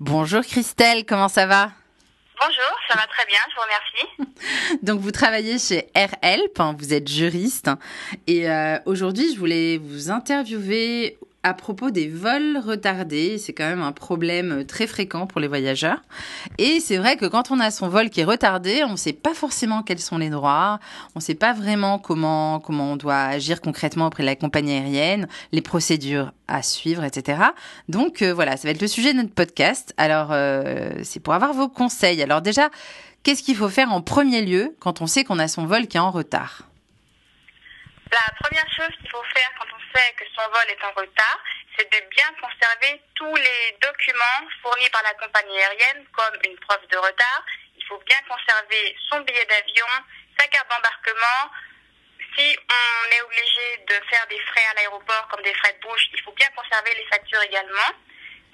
Bonjour Christelle, comment ça va? Bonjour, ça va très bien, je vous remercie. Donc vous travaillez chez AirHelp, hein, vous êtes juriste et euh, aujourd'hui je voulais vous interviewer à propos des vols retardés, c'est quand même un problème très fréquent pour les voyageurs. Et c'est vrai que quand on a son vol qui est retardé, on ne sait pas forcément quels sont les droits, on ne sait pas vraiment comment comment on doit agir concrètement auprès de la compagnie aérienne, les procédures à suivre, etc. Donc euh, voilà, ça va être le sujet de notre podcast. Alors euh, c'est pour avoir vos conseils. Alors déjà, qu'est-ce qu'il faut faire en premier lieu quand on sait qu'on a son vol qui est en retard? La première chose qu'il faut faire quand on que son vol est en retard, c'est de bien conserver tous les documents fournis par la compagnie aérienne, comme une preuve de retard. Il faut bien conserver son billet d'avion, sa carte d'embarquement. Si on est obligé de faire des frais à l'aéroport, comme des frais de bouche, il faut bien conserver les factures également,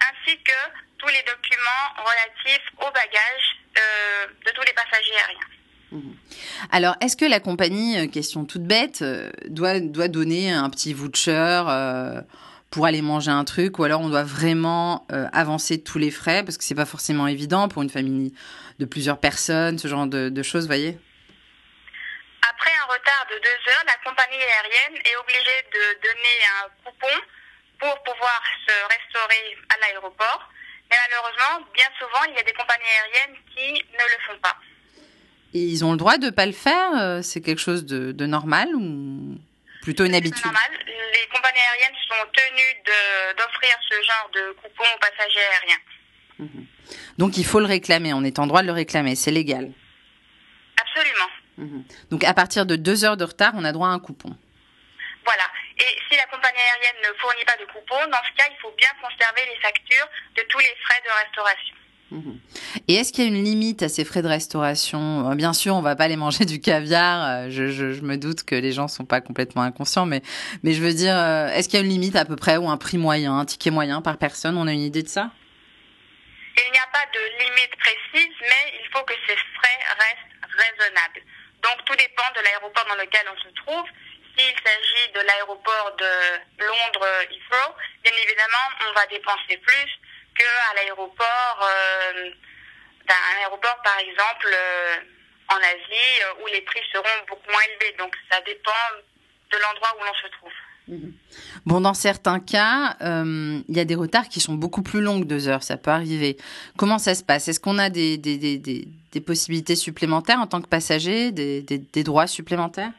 ainsi que tous les documents relatifs aux bagages euh, de tous les passagers aériens. Alors, est-ce que la compagnie, euh, question toute bête, euh, doit, doit donner un petit voucher euh, pour aller manger un truc ou alors on doit vraiment avancer tous les frais? Parce que c'est pas forcément évident pour une famille de plusieurs personnes, ce genre de, de choses, voyez? Après un retard de deux heures, la compagnie aérienne est obligée de donner un coupon pour pouvoir se restaurer à l'aéroport. Mais malheureusement, bien souvent, il y a des compagnies aériennes qui ne le font pas. Et ils ont le droit de pas le faire euh, C'est quelque chose de, de normal ou plutôt une C'est habitude? normal. Les compagnies aériennes sont tenues d'offrir ce genre de coupon aux passagers aériens. Donc il faut le réclamer, on est en droit de le réclamer, c'est légal. Absolument. Mhm. Donc à partir de deux heures de retard, on a droit à un coupon. Voilà. Et si la compagnie aérienne ne fournit pas de coupon, dans ce cas, il faut bien conserver les factures de tous les frais de restauration. Et est-ce qu'il y a une limite à ces frais de restauration? Euh, Bien sûr, on va pas aller manger du caviar. euh, je me doute que les gens sont pas complètement inconscients, mais, mais je veux dire, euh, est-ce qu'il y a une limite à peu près ou un prix moyen, un ticket moyen par personne? On a une idée de ça? Il n'y a pas de limite précise, mais il faut que ces frais restent raisonnables. Donc tout dépend de l'aéroport dans lequel on se trouve. S'il s'agit de l'aéroport de Londres Heathrow, bien évidemment, on va dépenser plus qu'à l'aéroport euh, d'un aéroport, par exemple, euh, en Asie, euh, où les prix seront beaucoup moins élevés. Donc ça dépend de l'endroit où l'on se trouve. Bon, dans certains cas, euh, il y a des retards qui sont beaucoup plus longs que deux heures, ça peut arriver. Comment ça se passe? Est-ce qu'on a des, des, des, des, possibilités supplémentaires en tant que passager, des, des, des droits supplémentaires?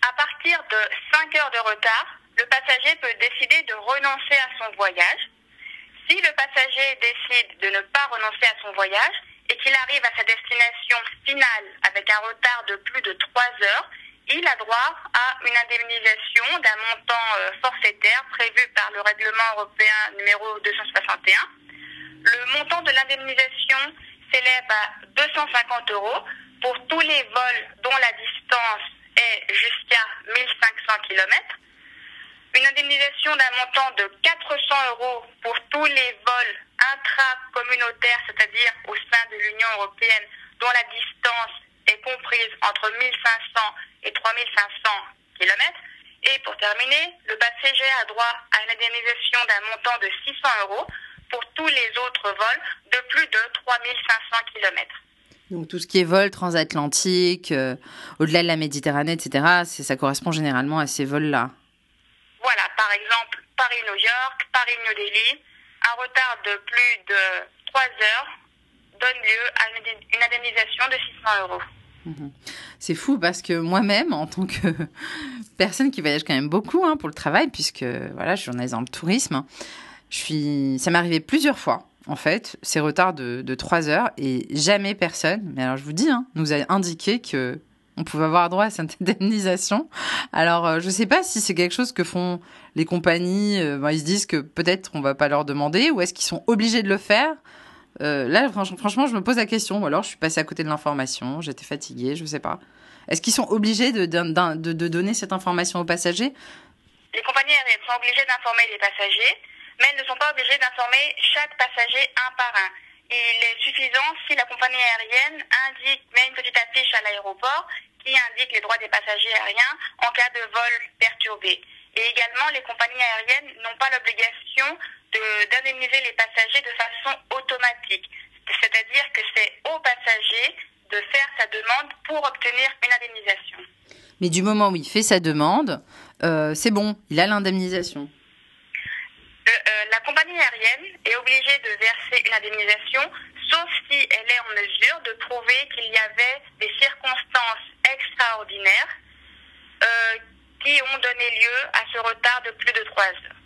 À partir de 5 heures de retard, le passager peut décider de renoncer à son voyage. Si le passager décide de ne pas renoncer à son voyage et qu'il arrive à sa destination finale avec un retard de plus de 3 heures, il a droit à une indemnisation d'un montant euh, forfaitaire prévu par le règlement européen numéro 261. Le montant de l'indemnisation s'élève à 250 euros pour tous les vols dont la distance est jusqu'à 1500 km. Une indemnisation d'un montant de 400 euros pour tous les vols intracommunautaires, c'est-à-dire au sein de l'Union européenne, dont la distance est comprise entre 1500 et 3500 km. Et pour terminer, le passager a droit à une indemnisation d'un montant de 600 euros pour tous les autres vols de plus de 3500 km. Donc tout ce qui est vol transatlantique, euh, au-delà de la Méditerranée, etc., ça correspond généralement à ces vols-là. Voilà, par exemple, Paris-New York, Paris-New Delhi, un retard de plus de 3 heures donne lieu à une indemn- une indemnisation de 600 euros. C'est fou parce que moi-même, en tant que personne qui voyage quand même beaucoup hein, pour le travail, puisque voilà, je suis journaliste dans le tourisme, je suis, ça m'est arrivé plusieurs fois. En fait, ces retards de, de 3 heures et jamais personne, mais alors je vous dis, hein, nous a indiqué que on pouvait avoir droit à cette indemnisation. Alors, euh, je sais pas si c'est quelque chose que font les compagnies. euh, ben, ils se disent que peut-être on va pas leur demander, ou est-ce qu'ils sont obligés de le faire Euh, Là, franch- franchement, je me pose la question. Ou alors, je suis passée à côté de l'information. J'étais fatiguée, je sais pas. Est-ce qu'ils sont obligés de, de donner cette information aux passagers? Les compagnies aériennes sont obligées d'informer les passagers, mais elles ne sont pas obligées d'informer chaque passager un par un. Il est suffisant si la compagnie aérienne indique, met une petite affiche à l'aéroport qui indique les droits des passagers aériens en cas de vol perturbé. Et également, les compagnies aériennes n'ont pas l'obligation d'indemniser les passagers de façon automatique. C'est-à-dire que c'est au passager de faire sa demande pour obtenir une indemnisation. Mais du moment où il fait sa demande, euh, c'est bon, il a l'indemnisation. Euh, euh, la compagnie aérienne est obligée de verser une indemnisation, sauf si elle est en mesure de prouver qu'il y avait des circonstances extraordinaires qui ont donné lieu à ce retard de plus de trois heures.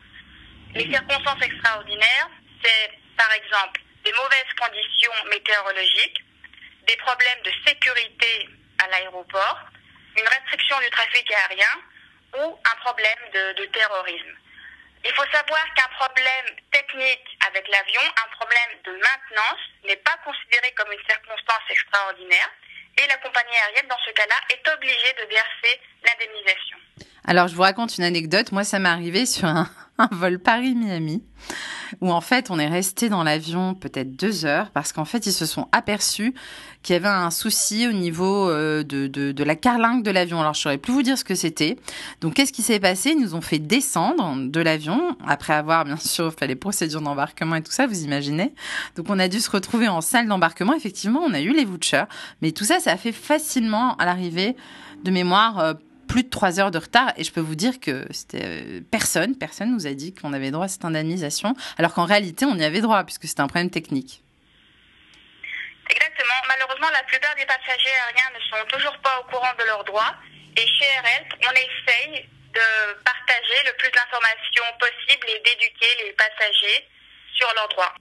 Les circonstances extraordinaires, c'est par exemple des mauvaises conditions météorologiques, des problèmes de sécurité à l'aéroport, une restriction du trafic aérien ou un problème de, terrorisme. Il faut savoir qu'un problème technique avec l'avion, un problème de maintenance, n'est pas considéré comme une circonstance extraordinaire et la compagnie aérienne, dans ce cas-là, est obligée de verser l'indemnisation. Alors, je vous raconte une anecdote. Moi, ça m'est arrivé sur un, un vol Paris-Miami où en fait on est resté dans l'avion peut-être deux heures parce qu'en fait ils se sont aperçus qu'il y avait un souci au niveau euh, de, de, la carlingue de l'avion. Alors je saurais plus vous dire ce que c'était. Donc qu'est-ce qui s'est passé? Ils nous ont fait descendre de l'avion après avoir bien sûr fait les procédures d'embarquement et tout ça, vous imaginez. Donc on a dû se retrouver en salle d'embarquement. Effectivement, on a eu les vouchers, mais tout ça, ça a fait facilement à l'arrivée de mémoire. Euh, plus de trois heures de retard. Et je peux vous dire que c'était euh, personne, personne nous a dit qu'on avait droit à cette indemnisation, alors qu'en réalité, on y avait droit, puisque c'était un problème technique. Exactement. Malheureusement, la plupart des passagers aériens ne sont toujours pas au courant de leurs droits. Et chez RL, on essaye de partager le plus d'informations possible et d'éduquer les passagers sur leurs droits.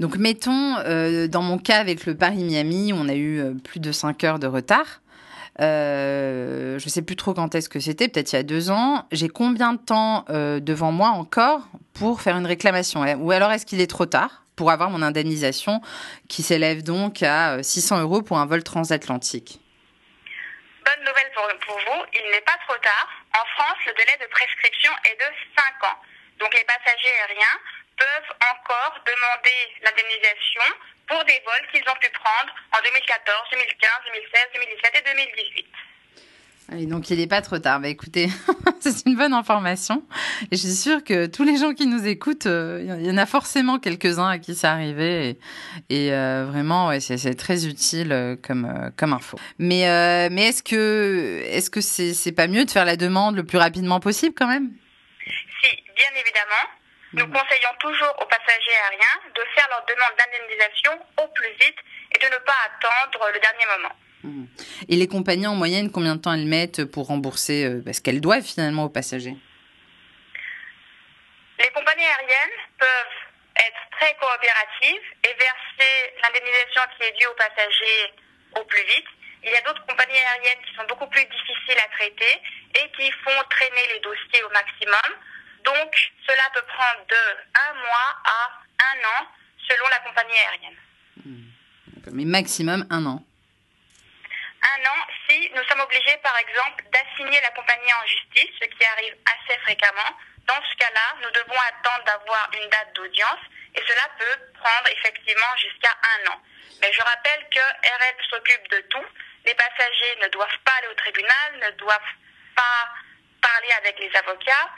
Donc mettons, euh, dans mon cas avec le Paris-Miami, on a eu euh, plus de 5 heures de retard. Euh, je sais plus trop quand est-ce que c'était, peut-être il y a deux ans. J'ai combien de temps devant moi encore pour faire une réclamation? Ou alors est-ce qu'il est trop tard? Pour avoir mon indemnisation qui s'élève donc à 600 euh, euros pour un vol transatlantique Bonne nouvelle pour, pour vous, il n'est pas trop tard. En France, le délai de prescription est de 5 ans. Donc les passagers aériens peuvent encore demander l'indemnisation pour des vols qu'ils ont pu prendre en 2014, 2015, 2016, 2017 et 2018. Et donc il n'est pas trop tard. Bah, écoutez, c'est une bonne information. Et je suis sûre que tous les gens qui nous écoutent, euh, il y en a forcément quelques-uns à qui c'est arrivé. Et, euh, vraiment, ouais, c'est très utile euh, comme, comme info. Mais, mais est-ce que est-ce que c'est pas mieux de faire la demande le plus rapidement possible quand même? Si, bien évidemment. Nous conseillons toujours aux passagers aériens de faire leur demande d'indemnisation au plus vite et de ne pas attendre le dernier moment. Mmh. Et les compagnies en moyenne, combien de temps elles mettent pour rembourser euh, ce qu'elles doivent finalement aux passagers? Les compagnies aériennes peuvent être très coopératives et verser l'indemnisation qui est due aux passagers au plus vite. Il y a d'autres compagnies aériennes qui sont beaucoup plus difficiles à traiter et qui font traîner les dossiers au maximum. Donc, cela peut prendre de un mois à un an selon la compagnie aérienne. Hmm. Mais maximum un an. Un an si nous sommes obligés, par exemple, d'assigner la compagnie en justice, ce qui arrive assez fréquemment. Dans ce cas-là, nous devons attendre d'avoir une date d'audience et cela peut prendre effectivement jusqu'à un an. Mais je rappelle que RL s'occupe de tout. Les passagers ne doivent pas aller au tribunal, ne doivent pas parler avec les avocats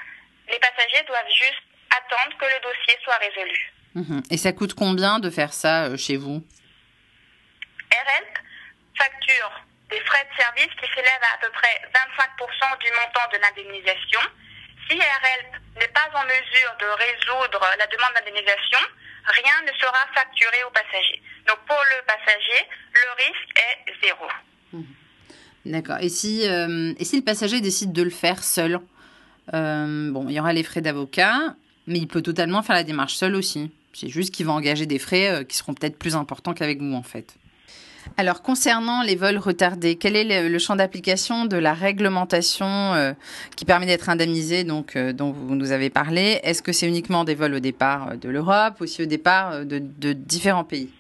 les passagers doivent juste attendre que le dossier soit résolu. Mhm. Et ça coûte combien de faire ça euh, chez vous? RL facture des frais de service qui s'élèvent à à peu près 25% du montant de l'indemnisation. Si RL n'est pas en mesure de résoudre la demande d'indemnisation, rien ne sera facturé au passager. Donc pour le passager, le risque est zéro. Mhm. D'accord. Et si, euh, et si le passager décide de le faire seul euh, bon, il y aura les frais d'avocat, mais il peut totalement faire la démarche seul aussi. C'est juste qu'il va engager des frais euh, qui seront peut-être plus importants qu'avec vous, en fait. Alors, concernant les vols retardés, quel est le, champ d'application de la réglementation euh, qui permet d'être indemnisé, donc, dont vous nous avez parlé? Est-ce que c'est uniquement des vols au départ de l'Europe, aussi au départ de, de différents pays?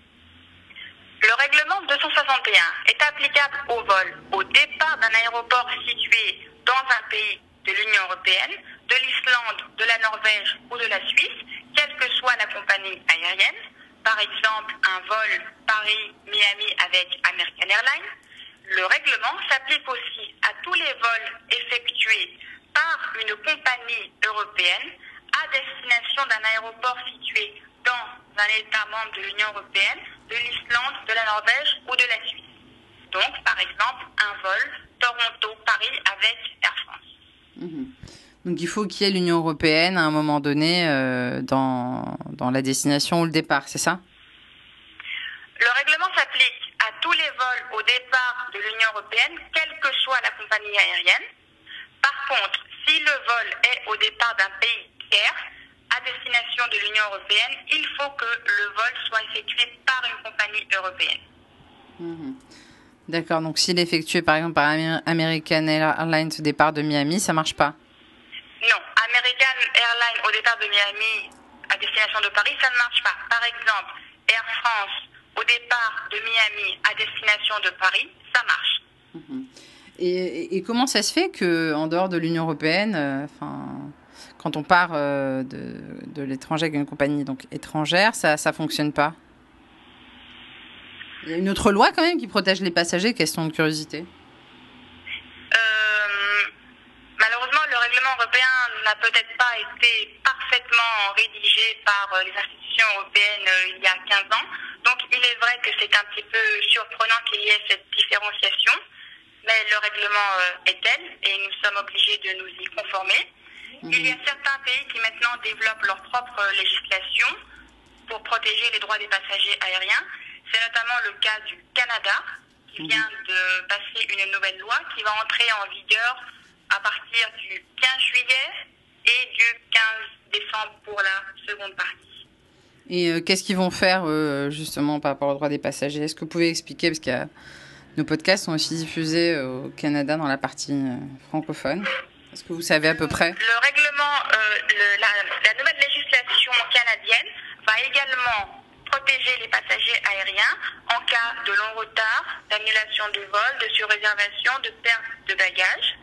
Le règlement 261 est applicable aux vols au départ d'un aéroport situé dans un pays de l'Union européenne, de l'Islande, de la Norvège ou de la Suisse, quelle que soit la compagnie aérienne, par exemple un vol Paris-Miami avec American Airlines, le règlement s'applique aussi à tous les vols effectués par une compagnie européenne à destination d'un aéroport situé dans un État membre de l'Union européenne, de l'Islande, de la Norvège ou de la Suisse. Donc, par exemple, un vol Toronto-Paris avec Air France. Mhm. Donc il faut qu'il y ait l'Union européenne à un moment donné euh, dans, dans la destination ou le départ, c'est ça? Le règlement s'applique à tous les vols au départ de l'Union européenne, quelle que soit la compagnie aérienne. Par contre, si le vol est au départ d'un pays tiers, à destination de l'Union européenne, il faut que le vol soit effectué par une compagnie européenne. Mhm. D'accord, donc s'il est effectué par exemple par American Airlines au départ de Miami, ça marche pas? Non, American Airlines au départ de Miami destination de Paris, ça ne marche pas. Par exemple, Air France au départ de Miami à destination de Paris, ça marche. Mhm. Et, comment ça se fait que en dehors de l'Union européenne, euh, enfin, quand on part euh, de, de l'étranger avec une compagnie donc étrangère, ça ça fonctionne pas? Il y a une autre loi quand même qui protège les passagers, question de curiosité. Euh, malheureusement, le règlement européen n'a peut-être pas été parfaitement rédigé par les institutions européennes il y a 15 ans. Donc il est vrai que c'est un petit peu surprenant qu'il y ait cette différenciation, mais le règlement est tel et nous sommes obligés de nous y conformer. Il y a certains pays qui maintenant développent leur propre législation pour protéger les droits des passagers aériens. C'est notamment le cas du Canada qui vient de passer une nouvelle loi qui va entrer en vigueur à partir du 15 juillet et du 15 décembre pour la seconde partie. Et euh, qu'est-ce qu'ils vont faire euh, justement par rapport aux droits des passagers? Est-ce que vous pouvez expliquer? Parce que nos podcasts sont aussi diffusés au Canada dans la partie euh, francophone. Est-ce que vous savez à peu près? Le règlement, le, la, la nouvelle législation canadienne va également protéger les passagers aériens en cas de long retard, d'annulation du vol, de surréservation, de perte de bagages.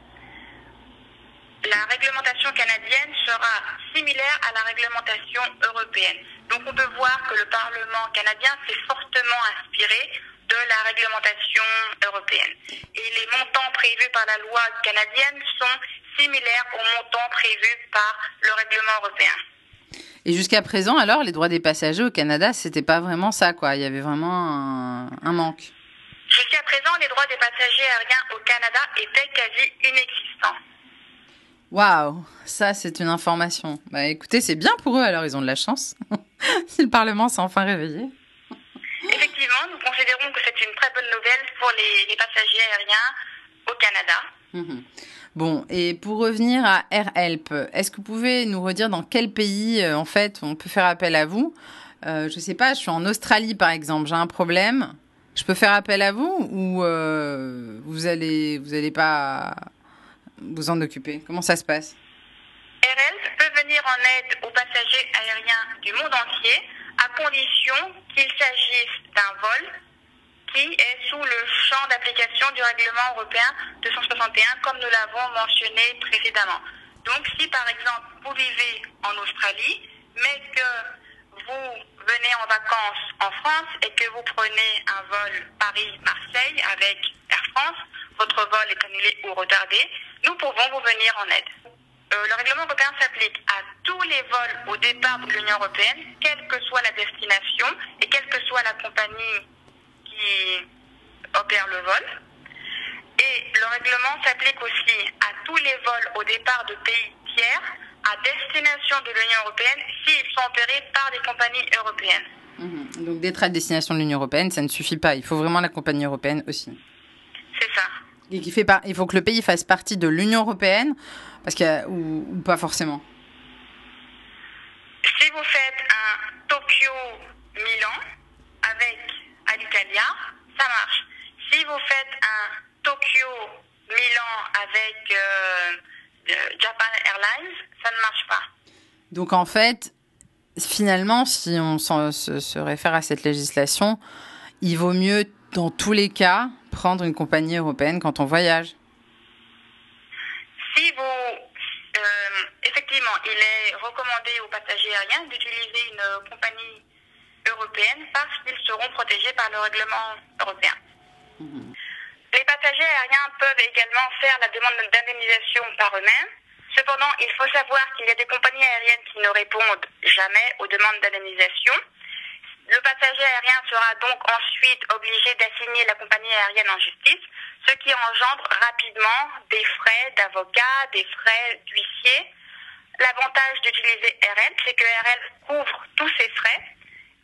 La réglementation canadienne sera similaire à la réglementation européenne. Donc on peut voir que le Parlement canadien s'est fortement inspiré de la réglementation européenne. Et les montants prévus par la loi canadienne sont similaires aux montants prévus par le règlement européen. Et jusqu'à présent, alors, les droits des passagers au Canada, c'était pas vraiment ça, quoi. Il y avait vraiment un, un manque. Jusqu'à présent, les droits des passagers aériens au Canada étaient quasi inexistants. Waouh, ça c'est une information. Bah écoutez, c'est bien pour eux, alors ils ont de la chance. si le Parlement s'est enfin réveillé. Effectivement, nous considérons que c'est une très bonne nouvelle pour les, les passagers aériens au Canada. Mhm. Bon, et pour revenir à AirHelp, est-ce que vous pouvez nous redire dans quel pays, euh, en fait, on peut faire appel à vous? Euh, Je sais pas, je suis en Australie, par exemple, j'ai un problème. Je peux faire appel à vous ou euh, vous allez vous allez pas vous en occuper? Comment ça se passe? AirHelp peut venir en aide aux passagers aériens du monde entier à condition qu'il s'agisse d'un vol qui est sous le champ d'application du règlement européen 261, comme nous l'avons mentionné précédemment. Donc, si par exemple vous vivez en Australie, mais que vous venez en vacances en France et que vous prenez un vol Paris-Marseille avec Air France, votre vol est annulé ou retardé, nous pouvons vous venir en aide. Euh, le règlement européen s'applique à tous les vols au départ de l'Union européenne, quelle que soit la destination et quelle que soit la compagnie qui opère le vol. Et le règlement s'applique aussi à tous les vols au départ de pays tiers à destination de l'Union européenne s'ils sont opérés par des compagnies européennes. Mhm. Donc d'être à destination de l'Union européenne, ça ne suffit pas. Il faut vraiment la compagnie européenne aussi. C'est ça. Et qui fait pas, il faut que le pays fasse partie de l'Union européenne, parce que ou, ou pas forcément. Si vous faites un Tokyo-Milan avec Alitalia, ça marche. Si vous faites un Tokyo-Milan avec euh, Japan Airlines, ça ne marche pas. Donc en fait, finalement, si on se, se réfère à cette législation, il vaut mieux, dans tous les cas, prendre une compagnie européenne quand on voyage. Si vous... Euh, effectivement, il est recommandé aux passagers aériens d'utiliser une compagnie européenne parce qu'ils seront protégés par le règlement européen. Mmh. Les passagers aériens peuvent également faire la demande d'indemnisation par eux-mêmes Cependant, il faut savoir qu'il y a des compagnies aériennes qui ne répondent jamais aux demandes d'indemnisation. Le passager aérien sera donc ensuite obligé d'assigner la compagnie aérienne en justice, ce qui engendre rapidement des frais d'avocat, des frais d'huissier. L'avantage d'utiliser RL, c'est que RL couvre tous ces frais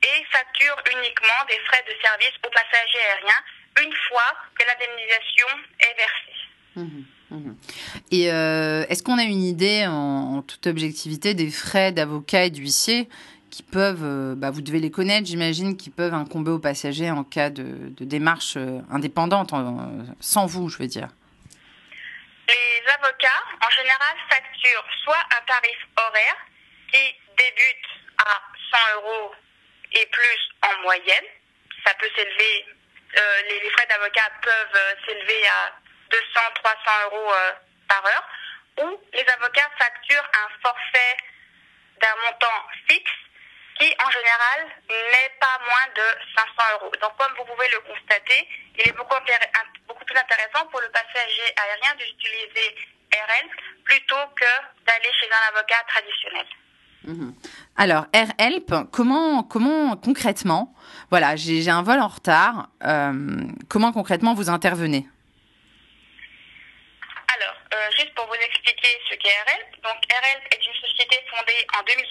et facture uniquement des frais de service aux passagers aériens une fois que l'indemnisation est versée. Mmh, mmh. Et euh, est-ce qu'on a une idée, en, en, toute objectivité, des frais d'avocat et d'huissier qui peuvent, euh, bah, vous devez les connaître, j'imagine, qui peuvent incomber aux passagers en cas de, de démarche euh, indépendante, en, sans vous, je veux dire? Les avocats, en général, facturent soit un tarif horaire qui débute à 100 euros et plus en moyenne. Ça peut s'élever, euh, les, frais d'avocat peuvent euh, s'élever à 200, 300 euros euh, par heure. Ou les avocats facturent un forfait d'un montant fixe qui, en général, n'est pas moins de 500 euros. Donc, comme vous pouvez le constater, il est beaucoup, plus intéressant pour le passager aérien d'utiliser RL plutôt que d'aller chez un avocat traditionnel. Mmh. Alors, AirHelp, comment, comment concrètement, voilà, j'ai un vol en retard, euh, comment concrètement vous intervenez? Alors, euh, juste pour vous expliquer ce qu'est AirHelp, donc AirHelp est une société fondée en 2013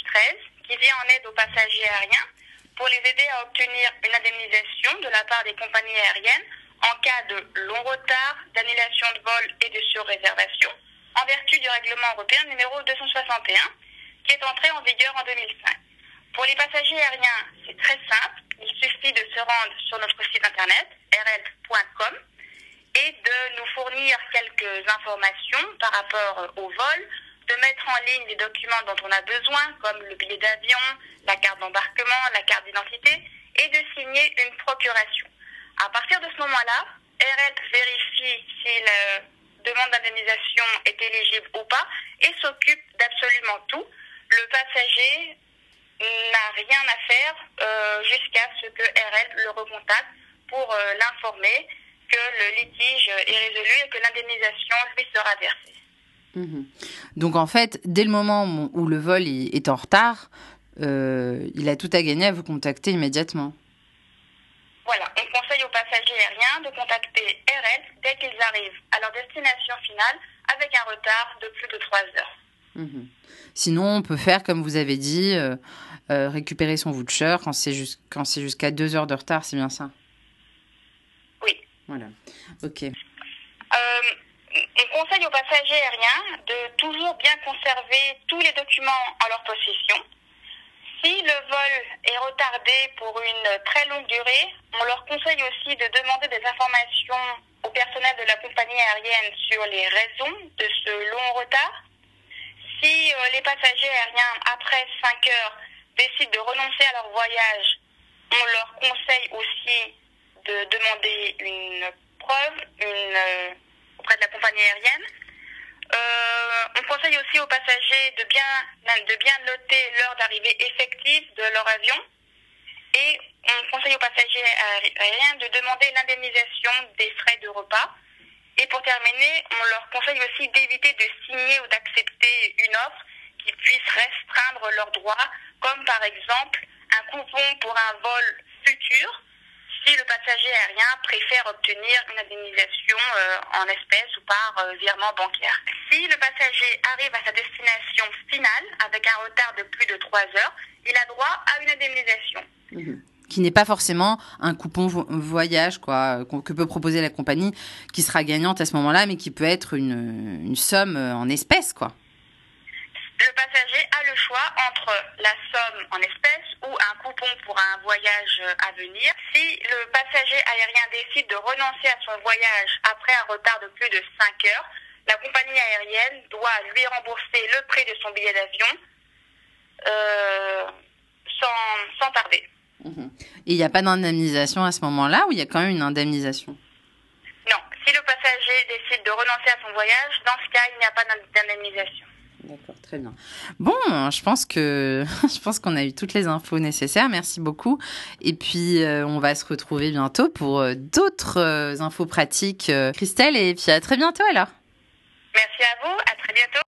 qui vient en aide aux passagers aériens pour les aider à obtenir une indemnisation de la part des compagnies aériennes en cas de long retard, d'annulation de vol et de surréservation, en vertu du règlement européen numéro 261 qui est entré en vigueur en 2005. Pour les passagers aériens, c'est très simple. Il suffit de se rendre sur notre site internet rl.com et de nous fournir quelques informations par rapport au vol, de mettre en ligne les documents dont on a besoin, comme le billet d'avion, la carte d'embarquement, la carte d'identité, et de signer une procuration. À partir de ce moment-là, RL vérifie si la demande d'indemnisation est éligible ou pas et s'occupe d'absolument tout le passager n'a rien à faire euh, jusqu'à ce que RL le recontacte pour euh, l'informer que le litige est résolu et que l'indemnisation lui sera versée. Mmh. Donc en fait, dès le moment où le vol est en retard, euh, il a tout à gagner à vous contacter immédiatement. Voilà, on conseille aux passagers aériens de contacter RL dès qu'ils arrivent à leur destination finale avec un retard de plus de 3 heures. Mmh. Sinon, on peut faire, comme vous avez dit, euh, euh, récupérer son voucher quand c'est jusqu'à deux heures de retard, c'est bien ça? Oui. Voilà. Ok. Euh, on conseille aux passagers aériens de toujours bien conserver tous les documents en leur possession. Si le vol est retardé pour une très longue durée, on leur conseille aussi de demander des informations au personnel de la compagnie aérienne sur les raisons de ce long retard si euh, les passagers aériens, après 5 heures, décident de renoncer à leur voyage, on leur conseille aussi de demander une preuve euh, auprès de la compagnie aérienne. Euh, on conseille aussi aux passagers de bien, de bien noter l'heure d'arrivée effective de leur avion. Et on conseille aux passagers aériens de demander l'indemnisation des frais de repas. Et pour terminer, on leur conseille aussi d'éviter de signer ou d'accepter une offre qui puisse restreindre leurs droits, comme par exemple un coupon pour un vol futur, si le passager aérien préfère obtenir une indemnisation euh, en espèces ou par euh, virement bancaire. Si le passager arrive à sa destination finale avec un retard de plus de 3 heures, il a droit à une indemnisation. Mmh qui n'est pas forcément un coupon voyage quoi que peut proposer la compagnie qui sera gagnante à ce moment-là mais qui peut être une, somme en espèces quoi. Le passager a le choix entre la somme en espèces ou un coupon pour un voyage à venir. Si le passager aérien décide de renoncer à son voyage après un retard de plus de 5 heures, la compagnie aérienne doit lui rembourser le prix de son billet d'avion euh, sans tarder. Mmh. Et il n'y a pas d'indemnisation à ce moment-là ou il y a quand même une indemnisation? Non. Si le passager décide de renoncer à son voyage, dans ce cas, il n'y a pas d'indemnisation. D'accord, très bien. Bon, je pense que je pense qu'on a eu toutes les infos nécessaires. Merci beaucoup. Et puis euh, on va se retrouver bientôt pour euh, d'autres euh, infos pratiques, Christelle. Et puis à très bientôt alors. Merci à vous. À très bientôt.